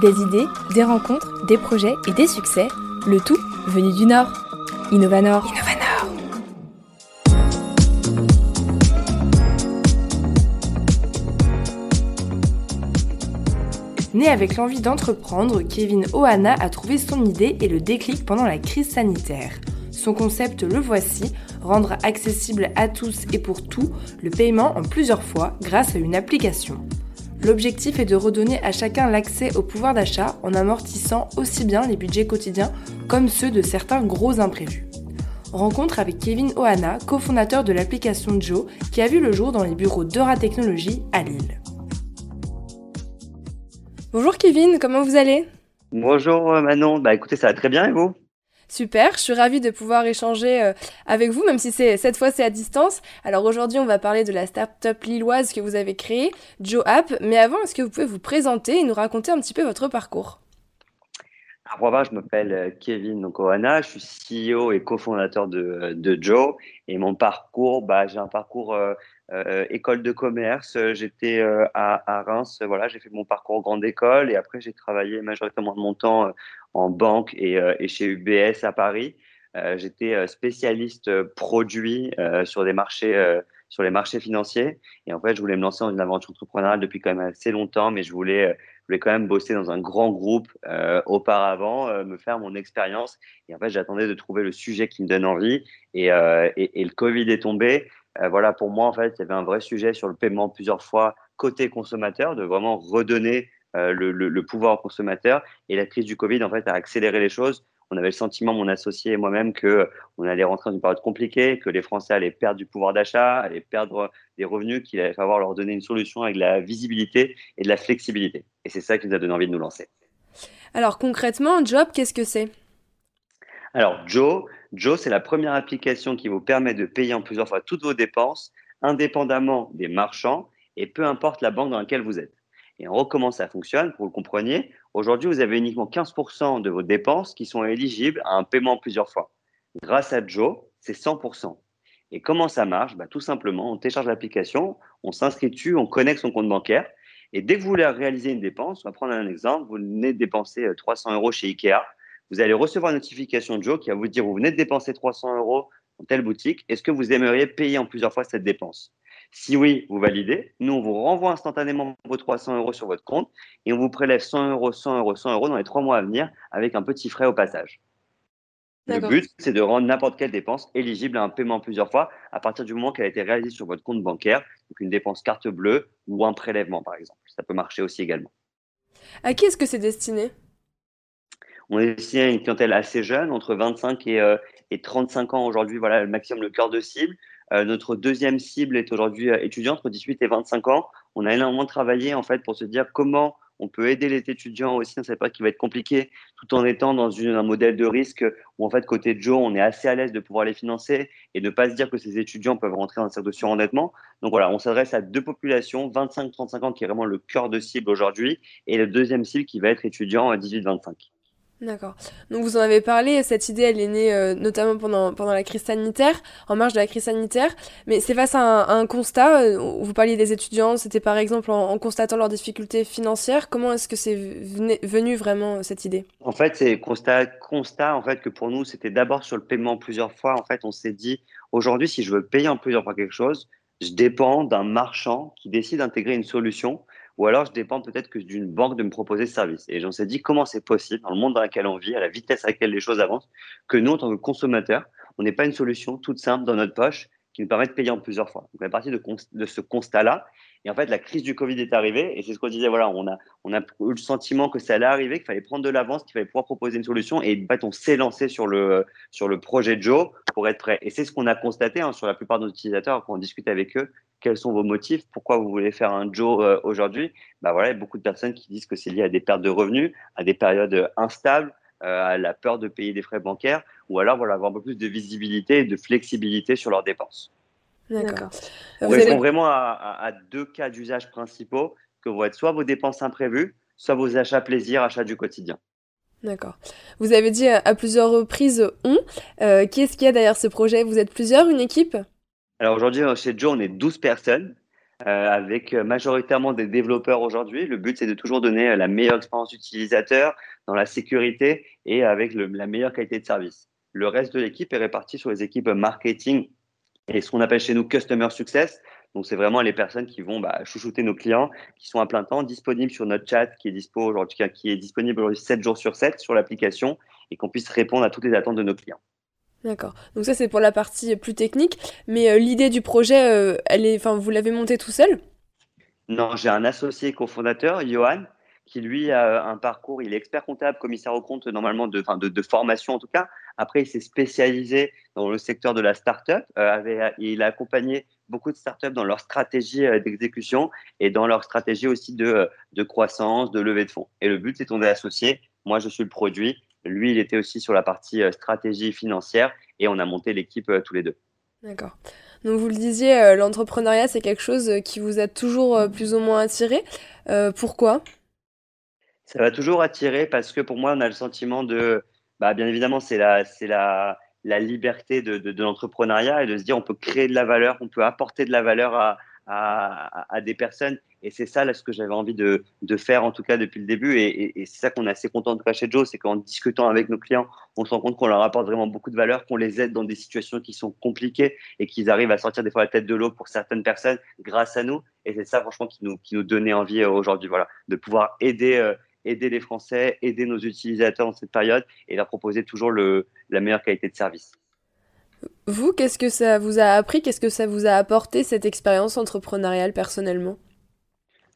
Des idées, des rencontres, des projets et des succès, le tout venu du Nord. Innovanor. Innovanor. Né avec l'envie d'entreprendre, Kevin Ohana a trouvé son idée et le déclic pendant la crise sanitaire. Son concept, le voici, rendre accessible à tous et pour tout le paiement en plusieurs fois grâce à une application. L'objectif est de redonner à chacun l'accès au pouvoir d'achat en amortissant aussi bien les budgets quotidiens comme ceux de certains gros imprévus. Rencontre avec Kevin Ohana, cofondateur de l'application Joe, qui a vu le jour dans les bureaux d'Eura Technologies à Lille. Bonjour Kevin, comment vous allez? Bonjour euh, Manon, bah écoutez, ça va très bien et vous? Super, je suis ravie de pouvoir échanger euh, avec vous, même si c'est cette fois c'est à distance. Alors aujourd'hui, on va parler de la start-up lilloise que vous avez créée, Joe App. Mais avant, est-ce que vous pouvez vous présenter et nous raconter un petit peu votre parcours? Alors, je m'appelle euh, Kevin donc je suis CEO et cofondateur de, de Joe. Et mon parcours, bah, j'ai un parcours euh, école de commerce. J'étais à, à, Reims, voilà, j'ai fait mon parcours grande école et après j'ai travaillé majoritairement de mon temps en banque et, euh, et chez UBS à Paris. Euh, j'étais euh, spécialiste produit sur des marchés sur les marchés financiers. Et en fait, je voulais me lancer dans une aventure entrepreneuriale depuis quand même assez longtemps, mais je voulais, voulais quand même bosser dans un grand groupe auparavant, me faire mon expérience. Et en fait, j'attendais de trouver le sujet qui me donne envie. Et, et le Covid est tombé. voilà, pour moi, en fait, il y avait un vrai sujet sur le paiement plusieurs fois côté consommateur, de vraiment redonner euh, le, pouvoir au consommateur. Et la crise du Covid, en fait, a accéléré les choses. On avait le sentiment, mon associé et moi-même, que on allait rentrer dans une période compliquée, que les Français allaient perdre du pouvoir d'achat, allaient perdre des revenus, qu'il allait falloir leur donner une solution avec de la visibilité et de la flexibilité. Et c'est ça qui nous a donné envie de nous lancer. Alors concrètement, Job, qu'est-ce que c'est? Alors Joe, Joe, c'est la première application qui vous permet de payer en plusieurs fois toutes vos dépenses, indépendamment des marchands et peu importe la banque dans laquelle vous êtes. Et on recommence ça fonctionne, pour que vous le compreniez. Aujourd'hui, vous avez uniquement 15% de vos dépenses qui sont éligibles à un paiement plusieurs fois. Grâce à Joe, c'est 100%. Et comment ça marche? Bah, Tout simplement, on télécharge l'application, on s'inscrit dessus, on connecte son compte bancaire. Et dès que vous voulez réaliser une dépense, on va prendre un exemple, vous venez de dépenser 300 euh, euros chez Ikea, vous allez recevoir une notification de Joe qui va vous dire, vous venez de dépenser 300 euros dans telle boutique, est-ce que vous aimeriez payer en plusieurs fois cette dépense? Si oui, vous validez. Nous, on vous renvoie instantanément vos 300 euros sur votre compte et on vous prélève 100 euros, 100 euros, 100 euros dans les trois mois à venir avec un petit frais au passage. Le but, c'est de rendre n'importe quelle dépense éligible à un paiement plusieurs fois à partir du moment qu'elle a été réalisée sur votre compte bancaire, donc une dépense carte bleue ou un prélèvement par exemple. Ça peut marcher aussi également. À qui est-ce que c'est destiné? On est destiné à une clientèle assez jeune, entre 25 et, et 35 ans aujourd'hui, voilà le maximum le cœur de cible. Euh, notre deuxième cible est aujourd'hui euh, étudiante entre 18 et 25 ans. On a énormément travaillé en fait pour se dire comment on peut aider les étudiants aussi dans cette période qui va être compliquée, tout en étant dans un modèle de risque où en fait côté Joe, on est assez à l'aise de pouvoir les financer et ne pas se dire que ces étudiants peuvent rentrer dans un cercle de surendettement. Donc voilà, on s'adresse à deux populations, 25-35 ans qui est vraiment le cœur de cible aujourd'hui, et le deuxième cible qui va être étudiant à 18-25. D'accord. Donc vous en avez parlé, cette idée elle est née euh, notamment pendant, pendant la crise sanitaire, en marge de la crise sanitaire, mais c'est face à un, constat, euh, vous parliez des étudiants, c'était par exemple en, constatant leurs difficultés financières, comment est-ce que c'est venu vraiment euh, cette idée? En fait c'est constat, constat en fait que pour nous c'était d'abord sur le paiement plusieurs fois, en fait on s'est dit aujourd'hui si je veux payer en plusieurs fois quelque chose, je dépends d'un marchand qui décide d'intégrer une solution ou alors je dépends peut-être que d'une banque de me proposer ce service. Et j'en s'est dit comment c'est possible dans le monde dans lequel on vit, à la vitesse à laquelle les choses avancent, que nous, en tant que consommateurs, on n'ait pas une solution toute simple dans notre poche qui nous permet de payer en plusieurs fois. Donc, on est parti de, ce constat-là. Et en fait, la crise du Covid est arrivée. Et c'est ce qu'on disait, voilà, on a, eu le sentiment que ça allait arriver, qu'il fallait prendre de l'avance, qu'il fallait pouvoir proposer une solution. Et en fait, on s'est lancé sur le, projet Joe pour être prêt. Et c'est ce qu'on a constaté hein, sur la plupart de nos utilisateurs quand on discute avec eux quels sont vos motifs, pourquoi vous voulez faire un Joe euh, aujourd'hui, bah voilà, il y a beaucoup de personnes qui disent que c'est lié à des pertes de revenus, à des périodes instables, euh, à la peur de payer des frais bancaires, ou alors voilà, avoir un peu plus de visibilité et de flexibilité sur leurs dépenses. D'accord. On répond vraiment à, deux cas d'usage principaux que vont être soit vos dépenses imprévues, soit vos achats plaisir, achats du quotidien. D'accord. Vous avez dit à, plusieurs reprises on. Euh, qui est-ce qu'il y a derrière ce projet? Vous êtes plusieurs, une équipe? Alors aujourd'hui, chez Joe, on est 12 personnes. Avec majoritairement des développeurs aujourd'hui. Le but, c'est de toujours donner la meilleure expérience utilisateur dans la sécurité et avec la meilleure qualité de service. Le reste de l'équipe est réparti sur les équipes marketing et ce qu'on appelle chez nous Customer Success. Donc, c'est vraiment les personnes qui vont bah, chouchouter nos clients, qui sont à plein temps, disponibles sur notre chat, qui est, dispo aujourd'hui, qui est disponible aujourd'hui 7 jours sur 7 sur l'application et qu'on puisse répondre à toutes les attentes de nos clients. D'accord. Donc ça, c'est pour la partie plus technique. Mais euh, l'idée du projet, euh, elle est, enfin, vous l'avez montée tout seul? Non, j'ai un associé cofondateur, Johan, qui lui a un parcours, il est expert comptable, commissaire au compte normalement de, de, de formation en tout cas. Après, il s'est spécialisé dans le secteur de la start-up. Euh, il a accompagné beaucoup de startups dans leur stratégie euh, d'exécution et dans leur stratégie aussi de, de, croissance, de levée de fonds. Et le but, c'est qu'on est associé. Moi, je suis le produit. Lui, il était aussi sur la partie euh, stratégie financière et on a monté l'équipe tous les deux. D'accord. Donc vous le disiez, l'entrepreneuriat, c'est quelque chose qui vous a toujours plus ou moins attiré. pourquoi? Ça va toujours attirer parce que pour moi, on a le sentiment de, bah, bien évidemment, c'est la, c'est la, la liberté de, de, l'entrepreneuriat et de se dire on peut créer de la valeur, on peut apporter de la valeur à, à, des personnes. Et c'est ça là, ce que j'avais envie de, faire, en tout cas depuis le début. Et, et, c'est ça qu'on est assez content de faire chez Joe, c'est qu'en discutant avec nos clients, on se rend compte qu'on leur apporte vraiment beaucoup de valeur, qu'on les aide dans des situations qui sont compliquées et qu'ils arrivent à sortir des fois la tête de l'eau pour certaines personnes grâce à nous. Et c'est ça, franchement, qui nous, qui nous donnait envie euh, aujourd'hui, voilà, de pouvoir aider. Euh, aider les Français, aider nos utilisateurs dans cette période et leur proposer toujours le, la meilleure qualité de service. Vous, qu'est-ce que ça vous a appris? Qu'est-ce que ça vous a apporté cette expérience entrepreneuriale personnellement?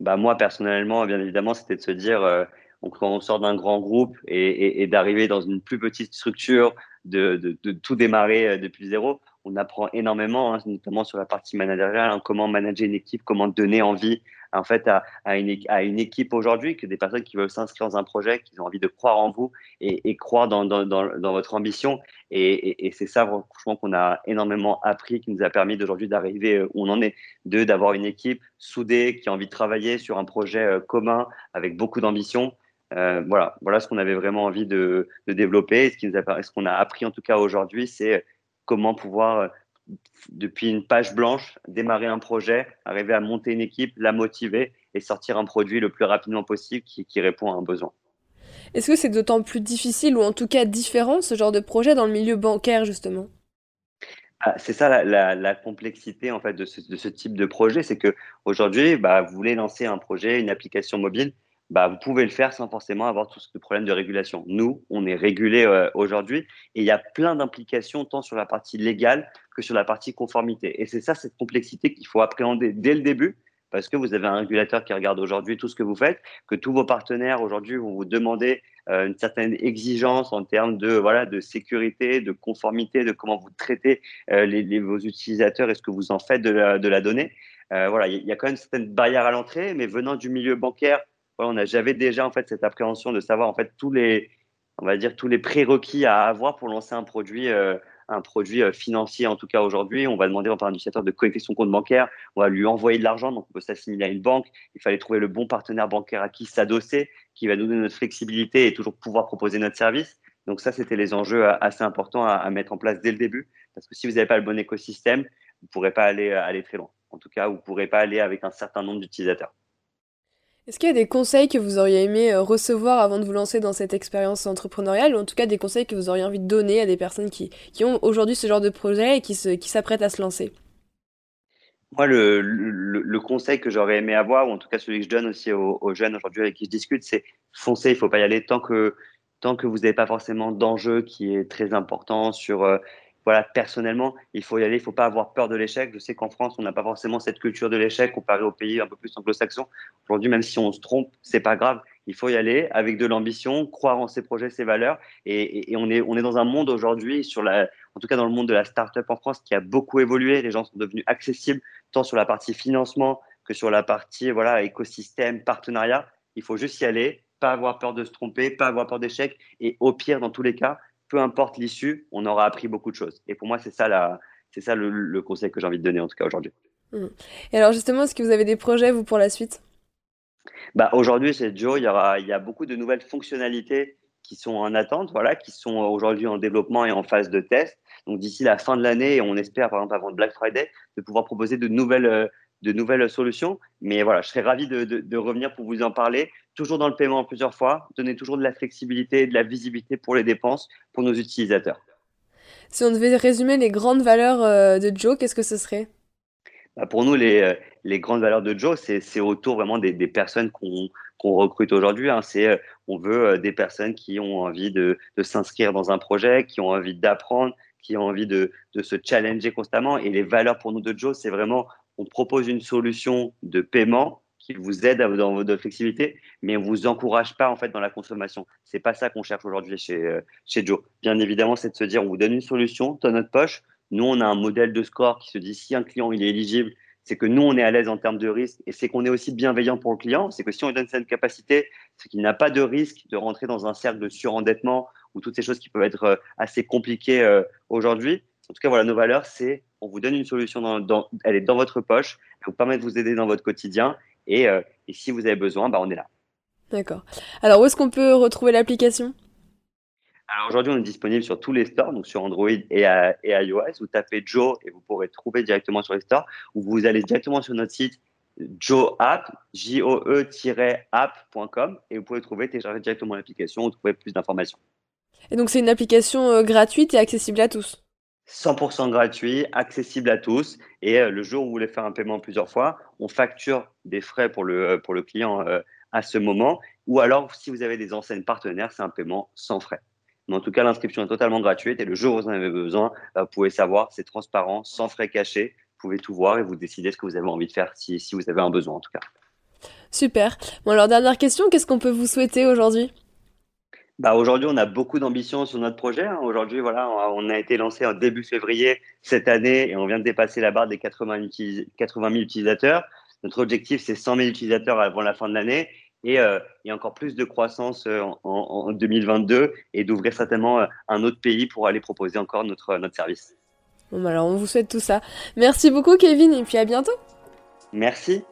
Bah moi personnellement, bien évidemment, c'était de se dire euh, quand on sort d'un grand groupe et, d'arriver dans une plus petite structure, de, tout démarrer euh, depuis zéro, on apprend énormément, hein, notamment sur la partie managériale, hein, comment manager une équipe, comment donner envie en fait à, une, à une, équipe aujourd'hui, que des personnes qui veulent s'inscrire dans un projet, qui ont envie de croire en vous et, et croire dans, dans, dans, votre ambition. Et, et c'est ça, franchement, qu'on a énormément appris, qui nous a permis d'aujourd'hui d'arriver où on en est, de d'avoir une équipe soudée qui a envie de travailler sur un projet euh, commun avec beaucoup d'ambition. Euh, voilà, voilà ce qu'on avait vraiment envie de, de développer. ce, qui nous a, ce qu'on a appris en tout cas aujourd'hui, c'est comment pouvoir euh, depuis une page blanche, démarrer un projet, arriver à monter une équipe, la motiver et sortir un produit le plus rapidement possible qui, répond à un besoin. Est-ce que c'est d'autant plus difficile ou en tout cas différent ce genre de projet dans le milieu bancaire justement? Ah, c'est ça la, complexité en fait de ce, type de projet, c'est que aujourd'hui, bah, vous voulez lancer un projet, une application mobile, bah, vous pouvez le faire sans forcément avoir tout ce problème de régulation. Nous, on est régulé euh, aujourd'hui et il y a plein d'implications tant sur la partie légale que sur la partie conformité. Et c'est ça, cette complexité qu'il faut appréhender dès le début, parce que vous avez un régulateur qui regarde aujourd'hui tout ce que vous faites, que tous vos partenaires aujourd'hui vont vous demander euh, une certaine exigence en termes de voilà de sécurité, de conformité, de comment vous traitez euh, vos utilisateurs et ce que vous en faites de la, donnée. Voilà, il y a quand même certaines barrières à l'entrée, mais venant du milieu bancaire, on a, j'avais déjà en fait cette appréhension de savoir en fait tous les, on va dire tous les prérequis à avoir pour lancer un produit un produit euh, financier, en tout cas aujourd'hui. On va demander au utilisateur de connecter son compte bancaire, on va lui envoyer de l'argent, donc on peut s'assimiler à une banque. Il fallait trouver le bon partenaire bancaire à qui s'adosser, qui va nous donner notre flexibilité et toujours pouvoir proposer notre service. Donc ça, c'était les enjeux euh, assez importants à, mettre en place dès le début, parce que si vous n'avez pas le bon écosystème, vous ne pourrez pas aller, euh, aller très loin. En tout cas, vous ne pourrez pas aller avec un certain nombre d'utilisateurs. Est-ce qu'il y a des conseils que vous auriez aimé euh, recevoir avant de vous lancer dans cette expérience entrepreneuriale, ou en tout cas des conseils que vous auriez envie de donner à des personnes qui, qui ont aujourd'hui ce genre de projet et qui, se, qui s'apprêtent à se lancer? Moi, le, le, conseil que j'aurais aimé avoir, ou en tout cas celui que je donne aussi aux, jeunes aujourd'hui avec qui je discute, c'est foncer, il ne faut pas y aller tant que, tant que vous n'avez pas forcément d'enjeu qui est très important sur euh, voilà, personnellement, il faut y aller, il ne faut pas avoir peur de l'échec. Je sais qu'en France, on n'a pas forcément cette culture de l'échec comparé aux pays un peu plus anglo-saxons. Aujourd'hui, même si on se trompe, c'est pas grave. Il faut y aller avec de l'ambition, croire en ses projets, ses valeurs. Et, on, est, dans un monde aujourd'hui, en tout cas dans le monde de la start-up en France, qui a beaucoup évolué. Les gens sont devenus accessibles, tant sur la partie financement que sur la partie voilà, écosystème, partenariat. Il faut juste y aller, pas avoir peur de se tromper, pas avoir peur d'échec. Et au pire, dans tous les cas, peu importe l'issue, on aura appris beaucoup de choses. Et pour moi, c'est ça, la, c'est ça le, conseil que j'ai envie de donner, en tout cas aujourd'hui. Mmh. Et alors, justement, est-ce que vous avez des projets, vous, pour la suite? Bah, Aujourd'hui, c'est Joe. Il y, aura, il y a beaucoup de nouvelles fonctionnalités qui sont en attente, voilà, qui sont aujourd'hui en développement et en phase de test. Donc, d'ici la fin de l'année, on espère, par exemple, avant Black Friday, de pouvoir proposer de nouvelles, euh, de nouvelles solutions. Mais voilà, je serais ravi de, de, revenir pour vous en parler. Toujours dans le paiement plusieurs fois, donner toujours de la flexibilité, de la visibilité pour les dépenses pour nos utilisateurs. Si on devait résumer les grandes valeurs euh, de Joe, qu'est-ce que ce serait? Bah, Pour nous, les, euh, les, grandes valeurs de Joe, c'est autour vraiment des, des personnes qu'on recrute aujourd'hui. Hein. C'est euh, on veut des personnes qui ont envie de, de s'inscrire dans un projet, qui ont envie d'apprendre, qui ont envie de, de, se challenger constamment. Et les valeurs pour nous de Joe, c'est vraiment on propose une solution de paiement qui vous aide dans votre flexibilité, mais on vous encourage pas en fait dans la consommation. C'est pas ça qu'on cherche aujourd'hui chez, euh, chez Joe. Bien évidemment, c'est de se dire on vous donne une solution dans notre poche. Nous, on a un modèle de score qui se dit si un client il est éligible, c'est que nous, on est à l'aise en termes de risque et c'est qu'on est aussi bienveillant pour le client. C'est que si on lui donne cette capacité, c'est qu'il n'a pas de risque de rentrer dans un cercle de surendettement ou toutes ces choses qui peuvent être euh, assez compliquées euh, aujourd'hui. En tout cas, voilà, nos valeurs, c'est on vous donne une solution, dans, elle est dans votre poche, elle vous permet de vous aider dans votre quotidien et, euh, et si vous avez besoin, bah, on est là. D'accord. Alors, où est-ce qu'on peut retrouver l'application? Alors aujourd'hui, on est disponible sur tous les stores, donc sur Android et, et, iOS. Vous tapez Joe et vous pourrez trouver directement sur les stores. Ou vous allez directement sur notre site Joe App, J-O-E-app.com et vous pouvez trouver, télécharger directement l'application ou trouver plus d'informations. Et donc c'est une application euh, gratuite et accessible à tous? 100% gratuit, accessible à tous. Et euh, le jour où vous voulez faire un paiement plusieurs fois, on facture des frais pour le, euh, pour le client à ce moment. Ou alors, si vous avez des enseignes partenaires, c'est un paiement sans frais. Mais en tout cas, l'inscription est totalement gratuite et le jour où vous en avez besoin, vous pouvez savoir, c'est transparent, sans frais cachés. Vous pouvez tout voir et vous décider ce que vous avez envie de faire si, si vous avez un besoin en tout cas. Super. Bon alors dernière question, qu'est-ce qu'on peut vous souhaiter aujourd'hui? Bah, aujourd'hui, on a beaucoup d'ambition sur notre projet. Hein. Aujourd'hui, voilà, on a été lancé en début février cette année et on vient de dépasser la barre des 80 000, utilisateurs. Notre objectif, c'est 100 000 utilisateurs avant la fin de l'année et, euh, encore plus de croissance euh, en, 2022 et d'ouvrir certainement euh, un autre pays pour aller proposer encore notre, notre service. Bon, bah, alors, on vous souhaite tout ça. Merci beaucoup, Kevin, et puis à bientôt. Merci.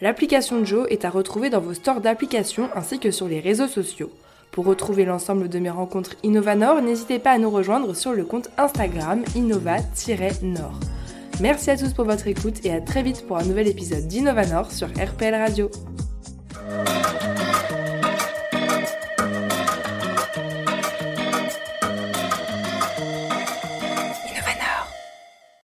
L'application Joe est à retrouver dans vos stores d'applications ainsi que sur les réseaux sociaux. Pour retrouver l'ensemble de mes rencontres InnovaNord, n'hésitez pas à nous rejoindre sur le compte Instagram innova-nord. Merci à tous pour votre écoute et à très vite pour un nouvel épisode d'InnovaNord sur RPL Radio.